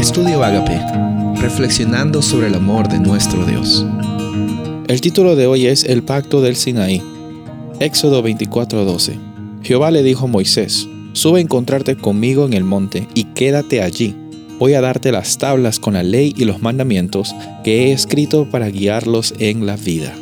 Estudio Agape, reflexionando sobre el amor de nuestro Dios. El título de hoy es El pacto del Sinaí. Éxodo 24:12. Jehová le dijo a Moisés, Sube a encontrarte conmigo en el monte y quédate allí. Voy a darte las tablas con la ley y los mandamientos que he escrito para guiarlos en la vida.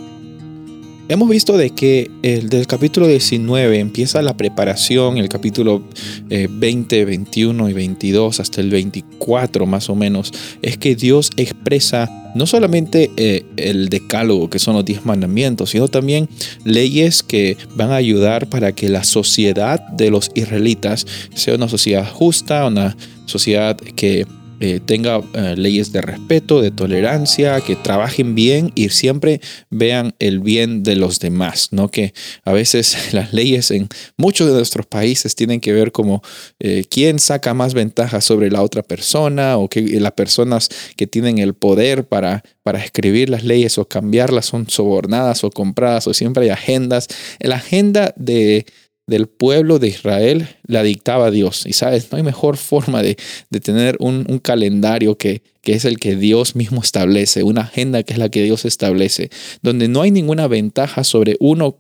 Hemos visto de que el del capítulo 19 empieza la preparación, el capítulo 20, eh, 21 y 22 hasta el 24 más o menos, es que Dios expresa no solamente eh, el decálogo, que son los 10 mandamientos, sino también leyes que van a ayudar para que la sociedad de los israelitas sea una sociedad justa, una sociedad que eh, tenga eh, leyes de respeto, de tolerancia, que trabajen bien y siempre vean el bien de los demás, ¿no? Que a veces las leyes en muchos de nuestros países tienen que ver como eh, quién saca más ventaja sobre la otra persona o que las personas que tienen el poder para, para escribir las leyes o cambiarlas son sobornadas o compradas o siempre hay agendas. La agenda de del pueblo de Israel la dictaba Dios. Y sabes, no hay mejor forma de, tener un, calendario que, que es el que Dios mismo establece, una agenda que es la que Dios establece, donde no hay ninguna ventaja sobre uno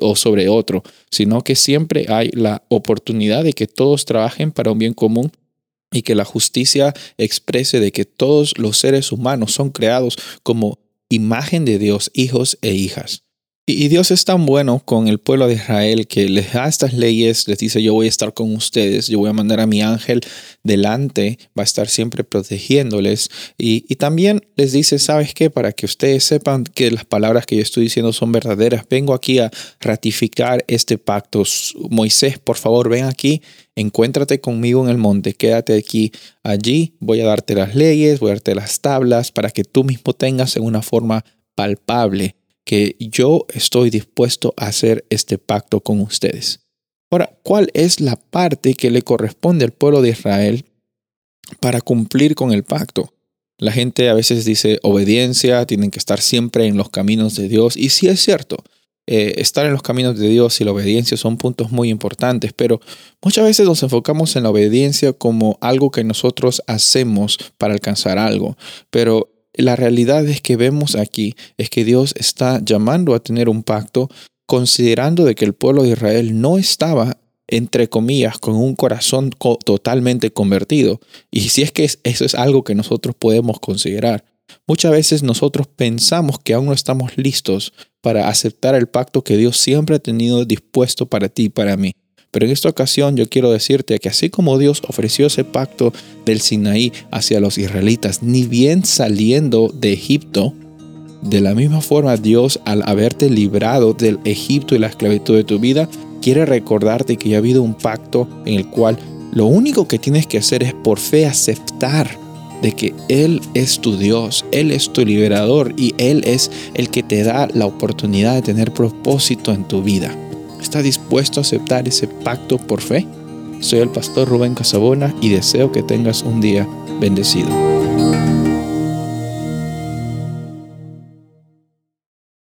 o sobre otro, sino que siempre hay la oportunidad de que todos trabajen para un bien común y que la justicia exprese de que todos los seres humanos son creados como imagen de Dios, hijos e hijas. Y Dios es tan bueno con el pueblo de Israel que les da estas leyes, les dice yo voy a estar con ustedes, yo voy a mandar a mi ángel delante, va a estar siempre protegiéndoles. Y, también les dice, ¿sabes qué? Para que ustedes sepan que las palabras que yo estoy diciendo son verdaderas, vengo aquí a ratificar este pacto. Moisés, por favor, ven aquí, encuéntrate conmigo en el monte, quédate aquí, allí voy a darte las leyes, voy a darte las tablas para que tú mismo tengas en una forma palpable que yo estoy dispuesto a hacer este pacto con ustedes. Ahora, ¿cuál es la parte que le corresponde al pueblo de Israel para cumplir con el pacto? La gente a veces dice obediencia, tienen que estar siempre en los caminos de Dios. Y sí es cierto, eh, estar en los caminos de Dios y la obediencia son puntos muy importantes, pero muchas veces nos enfocamos en la obediencia como algo que nosotros hacemos para alcanzar algo. Pero la realidad es que vemos aquí es que Dios está llamando a tener un pacto considerando de que el pueblo de Israel no estaba entre comillas, con un corazón totalmente convertido. Y si es que eso es algo que nosotros podemos considerar. Muchas veces nosotros pensamos que aún no estamos listos para aceptar el pacto que Dios siempre ha tenido dispuesto para ti y para mí. Pero en esta ocasión yo quiero decirte que así como Dios ofreció ese pacto del Sinaí hacia los israelitas, ni bien saliendo de Egipto, de la misma forma Dios al haberte librado del Egipto y la esclavitud de tu vida, quiere recordarte que ya ha habido un pacto en el cual lo único que tienes que hacer es por fe aceptar de que Él es tu Dios, Él es tu liberador y Él es el que te da la oportunidad de tener propósito en tu vida. ¿Está dispuesto a aceptar ese pacto por fe? Soy el pastor Rubén Casabona y deseo que tengas un día bendecido.